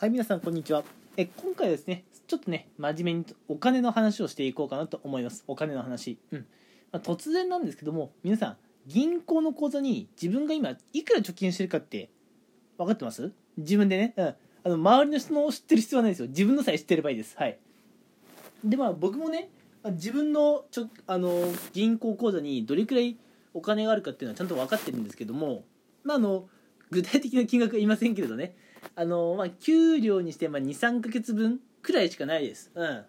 はい、皆さん、こんにちは。え今回はですね、ちょっとね、真面目にお金の話をしていこうかなと思います。お金の話。うん。まあ、突然なんですけども、皆さん、銀行の口座に自分が今、いくら貯金してるかって、分かってます？自分でね。うん。あの、周りの人の知ってる必要はないですよ。自分のさえ知ってればいいです。はい。で、まあ、僕もね、自分のちょあの銀行口座にどれくらいお金があるかっていうのはちゃんと分かってるんですけども、まあ、あの具体的な金額は言いませんけれどねあの、まあ、給料にして23ヶ月分くらいしかないです、うん、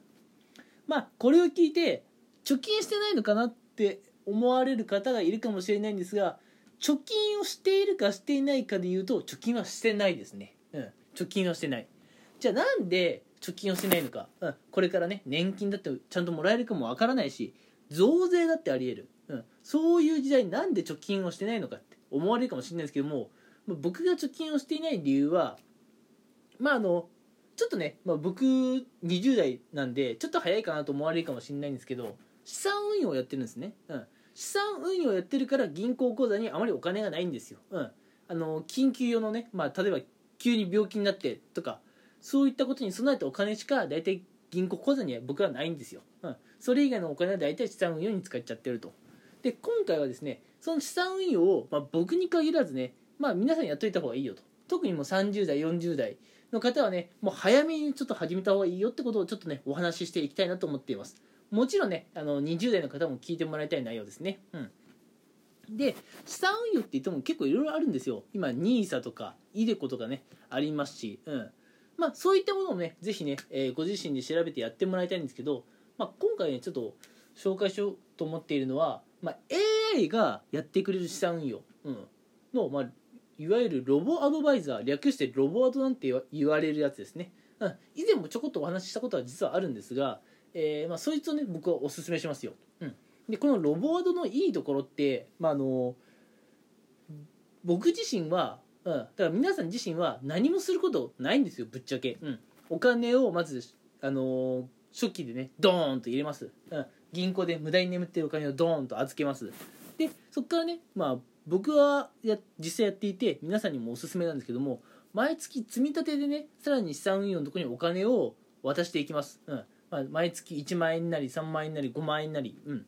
まあこれを聞いて貯金してないのかなって思われる方がいるかもしれないんですが貯金をしているかしていないかでいうと貯金はしてないですね、うん、貯金はしてない。じゃあなんで貯金をしてないのか、うん、これからね年金だってちゃんともらえるかもわからないし増税だってありえる、うん、そういう時代になんで貯金をしてないのかって思われるかもしれないですけども僕が貯金をしていない理由はまああのちょっとね、まあ、僕20代なんでちょっと早いかなと思われるかもしれないんですけど資産運用をやってるんですね、うん、資産運用をやってるから銀行口座にあまりお金がないんですよ、うん、あの緊急用のね、まあ、例えば急に病気になってとかそういったことに備えたお金しか大体銀行口座には僕はないんですよ、うん、それ以外のお金は大体資産運用に使っちゃってると。で今回はですねその資産運用を、まあ、僕に限らずね、まあ、皆さんやっといた方がいいよと。特にもう30代40代の方はねもう早めにちょっと始めた方がいいよってことをちょっとねお話ししていきたいなと思っています。もちろんねあの20代の方も聞いてもらいたい内容ですね。うん。で資産運用って言っても結構いろいろあるんですよ。今 NISA とか iDeCo とかねありますし、うん。まあ、そういったものをねぜひね、えーご自身で調べてやってもらいたいんですけど、まあ、今回ねちょっと紹介しようと思っているのは、まあ、AI がやってくれる資産運用、うん、の、まあ、いわゆるロボアドバイザー略してロボアドなんて言われるやつですね、うん、以前もちょこっとお話ししたことは実はあるんですが、えーまあ、そいつをね僕はおすすめしますよ、うん、でこのロボアドのいいところって、まあ、あの僕自身は、うん、だから皆さん自身は何もすることないんですよぶっちゃけ、うん、お金をまず、あの初期でねドーンと入れます、うん、銀行で無駄に眠ってるお金をドーンと預けます。でそこからねまあ僕はや実際やっていて皆さんにもおすすめなんですけども毎月積み立てでねさらに資産運用のところにお金を渡していきます、うん。まあ、毎月1万円なり3万円なり5万円なり、うん。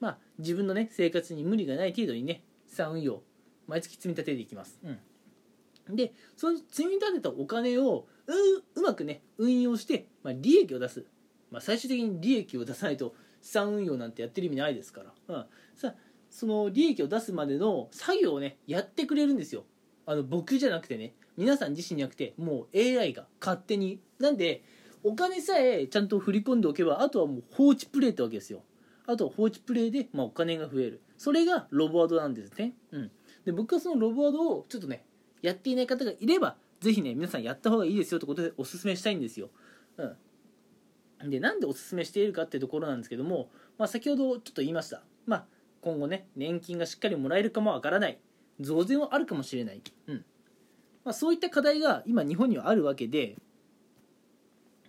まあ、自分のね生活に無理がない程度にね資産運用毎月積み立てていきます、うん、でその積み立てたお金をううまくね運用して、まあ、利益を出す、まあ、最終的に利益を出さないと資産運用なんてやってる意味ないですから、うん、さあその利益を出すまでの作業をねやってくれるんですよ。あの僕じゃなくてね。皆さん自身じゃなくてもう AI が勝手に。なんでお金さえちゃんと振り込んでおけばあとはもう放置プレイってわけですよ。あとは放置プレイで、まあ、お金が増える。それがロボワードなんですね。うん。で僕はそのロボワードをちょっとねやっていない方がいればぜひね皆さんやった方がいいですよってことでおすすめしたいんですよ。うん。でなんでおすすめしているかっていうところなんですけども、まあ、先ほどちょっと言いました。まあ今後ね年金がしっかりもらえるかもわからない。増税はあるかもしれない、うん。まあ、そういった課題が今日本にはあるわけで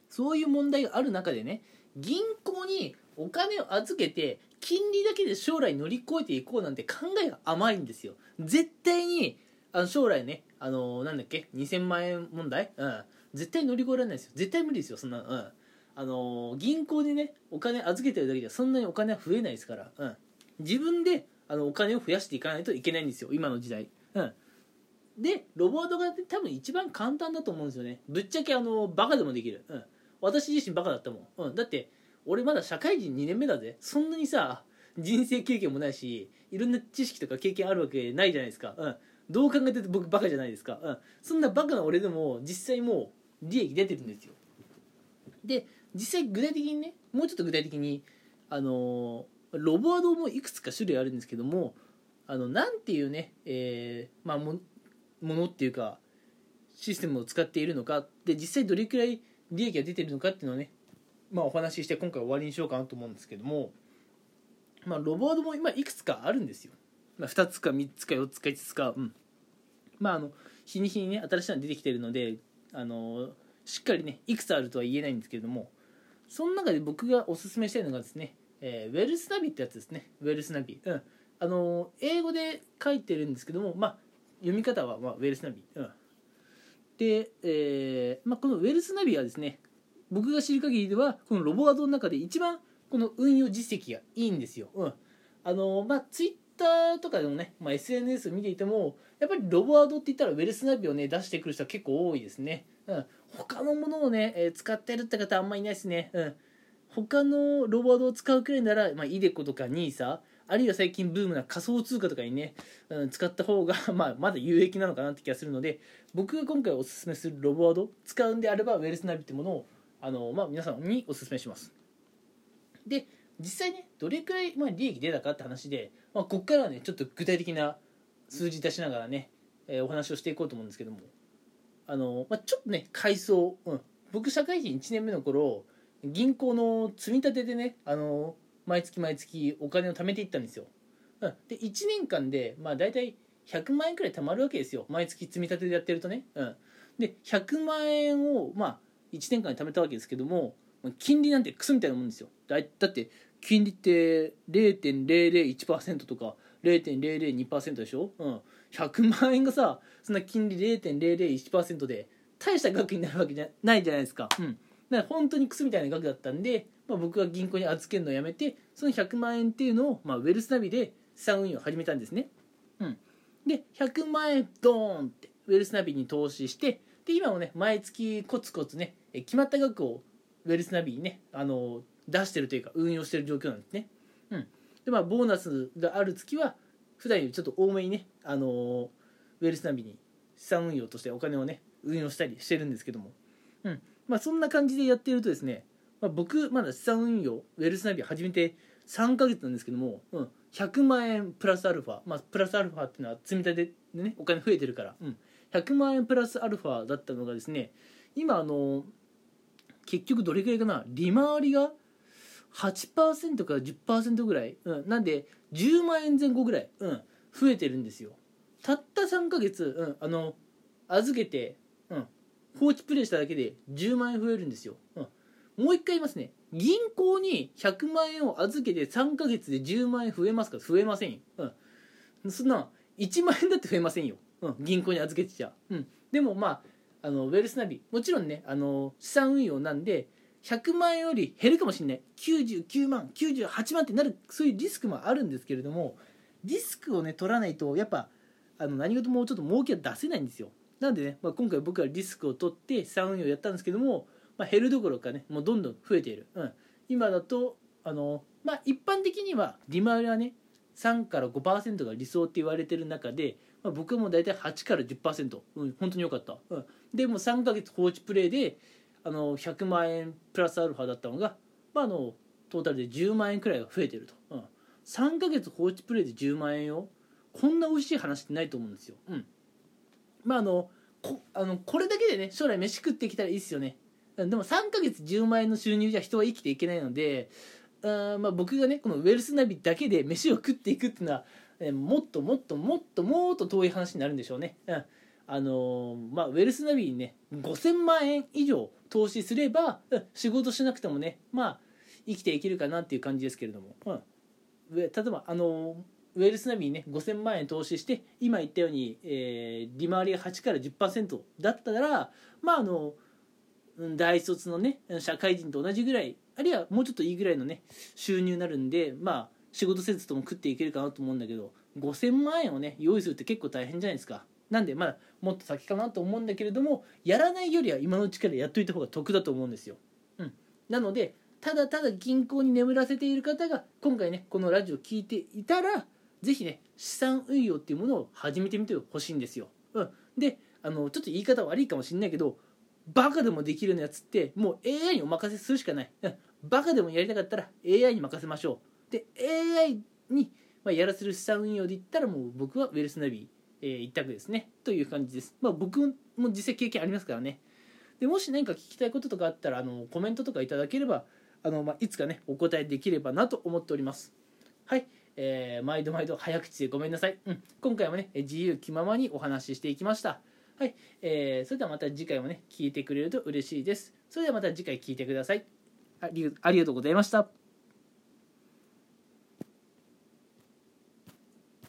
そういう問題がある中でね銀行にお金を預けて金利だけで将来乗り越えていこうなんて考えが甘いんですよ。絶対にあの将来ねあのなんだっけ2000万円問題、うん、絶対乗り越えられないですよ。絶対無理ですよそんな、うん、あの銀行にねお金預けてるだけではそんなにお金は増えないですから、うん、自分であのお金を増やしていかないといけないんですよ。今の時代、うん、でロボットが多分一番簡単だと思うんですよね。ぶっちゃけあのバカでもできる、うん、私自身バカだったもん、うん、だって俺まだ社会人2年目だぜ。そんなにさ人生経験もないしいろんな知識とか経験あるわけないじゃないですか、うん、どう考えても僕バカじゃないですか、うん、そんなバカな俺でも実際もう利益出てるんですよ。で実際具体的にねもうちょっと具体的にあのロボワードもいくつか種類あるんですけどもあのなんていうね、えーまあ、もものっていうかシステムを使っているのかで実際どれくらい利益が出てるのかっていうのをね、まあ、お話しして今回終わりにしようかなと思うんですけども、まあ、ロボワードも今いくつかあるんですよ、まあ、2つか3つか4つか5つかうん。まああの日に日にね新しいのが出てきてるのであのしっかりねいくつあるとは言えないんですけれどもその中で僕がおすすめしたいのがですね、えーウェルスナビってやつですね。ウェルスナビ。うん。あの英語で書いてるんですけどもまあ読み方は、まあ、ウェルスナビ。うん。で、えーまあ、このウェルスナビはですね僕が知る限りではこのロボワードの中で一番この運用実績がいいんですよ。うん。あのまあ、ツイッターとかでもね、まあ、SNS を見ていてもやっぱりロボワードって言ったらウェルスナビをね出してくる人は結構多いですね。うん、他のものをね、えー、使ってるって方あんまりいないですね。うん、他のロボワードを使うくらいなら、まあ、イデコとか NISA あるいは最近ブームな仮想通貨とかにね、うん、使った方が、まあ、まだ有益なのかなって気がするので僕が今回おすすめするロボワード使うんであればウェルスナビってものをあの、まあ、皆さんにおすすめします。で実際ねどれくらい、まあ、利益出たかって話で、まあ、ここからはねちょっと具体的な数字出しながらね、えー、お話をしていこうと思うんですけども。あの、まあ、ちょっとね階層、うん、僕社会人1年目の頃銀行の積み立てでねあの毎月毎月お金を貯めていったんですよ、で1年間でまあ大体100万円くらい貯まるわけですよ。毎月積み立てでやってるとね、うん、で100万円をまあ1年間に貯めたわけですけども金利なんてクソみたいなもんですよ。だだって金利って0.001%とか0.002%でしょ、うん、100万円がさそんな金利0.001%で大した額になるわけじゃないじゃないですか、うん、だから本当にクソみたいな額だったんで、まあ、僕が銀行に預けるのをやめてその100万円っていうのを、まあ、ウェルスナビで資産運用を始めたんですね、うん、で100万円ドーンってウェルスナビに投資してで今もね毎月コツコツね決まった額をウェルスナビにねあの出してるというか運用してる状況なんですね。うん、でまあボーナスがある月は普段よりちょっと多めにねあのウェルスナビに資産運用としてお金をね運用したりしてるんですけども、うん。まあ、そんな感じでやってるとですね、まあ、僕まだ資産運用ウェルスナビ始めて3ヶ月なんですけども、うん、100万円プラスアルファ、まあ、プラスアルファっていうのは積み立てでねお金増えてるから、うん、100万円プラスアルファだったのがですね今あの結局どれくらいかな利回りが8%から10%ぐらい、うん、なんで10万円前後ぐらい、うん、増えてるんですよ。たった3ヶ月、うん、あの預けて、放置プレイしただけで10万円増えるんですよ、うん、もう一回言いますね。銀行に100万円を預けて3ヶ月で10万円増えますか？増えませんよ、うん、そんな1万円だって増えませんよ、うん、銀行に預けてちゃ、うん、でもまああのウェルスナビ。もちろんねあの資産運用なんで100万円より減るかもしれない。99万98万ってなるそういうリスクもあるんですけれどもリスクをね取らないとやっぱあの何事もちょっと儲けは出せないんですよ。なんでね、まあ、今回僕はリスクを取って資産運用やったんですけども、まあ、減るどころかねもうどんどん増えている、うん、今だとあのまあ一般的には利回りはね3から5%が理想って言われてる中で、まあ、僕はもう大体8から10%、うん、本当に良かった、うん、でもう3ヶ月放置プレイであの100万円プラスアルファだったのが、まあ、あのトータルで10万円くらいが増えてると、うん、3ヶ月放置プレイで10万円をこんな美味しい話ってないと思うんですよ、うん、まああのこあのこれだけでね将来飯食ってきたらいいですよね。でも3ヶ月10万円の収入じゃ人は生きていけないのであまあ僕がねこのウェルスナビだけで飯を食っていくっていうのは、えもっともっともっともっと遠い話になるんでしょうね、うん。あのー、まあ、ウェルスナビにね5000万円以上投資すれば、うん、仕事しなくてもねまあ生きていけるかなっていう感じですけれども、うん、例えばあのウェルスナビにね5000万円投資して今言ったように、えー、利回りが8から10%だったらまああの大卒のね社会人と同じぐらいあるいはもうちょっといいぐらいのね収入になるんでまあ仕事せずとも食っていけるかなと思うんだけど5000万円をね用意するって結構大変じゃないですかなんでまだもっと先かなと思うんだけれどもやらないよりは今のうちからやっといた方が得だと思うんですよ。うん、なのでただただ銀行に眠らせている方が今回ねこのラジオ聞いていたら是非ね資産運用っていうものを始めてみてほしいんですよ。うん、であのちょっと言い方悪いかもしれないけどバカでもできるようなやつってもう AI にお任せするしかない。うん、バカでもやりたかったら AI に任せましょう。で AI にまやらせる資産運用で言ったらもう僕はウェルスナビえー、一択ですね。という感じです。まあ僕も実際経験ありますからね。でもし何か聞きたいこととかあったらあのコメントとかいただければあの、まあ、いつかねお答えできればなと思っております。はい。えー、毎度毎度早口でごめんなさい、うん、今回もね自由気ままにお話ししていきました。はい、えー、それではまた次回もね聞いてくれると嬉しいです。それではまた次回聞いてください。ありがとうございました。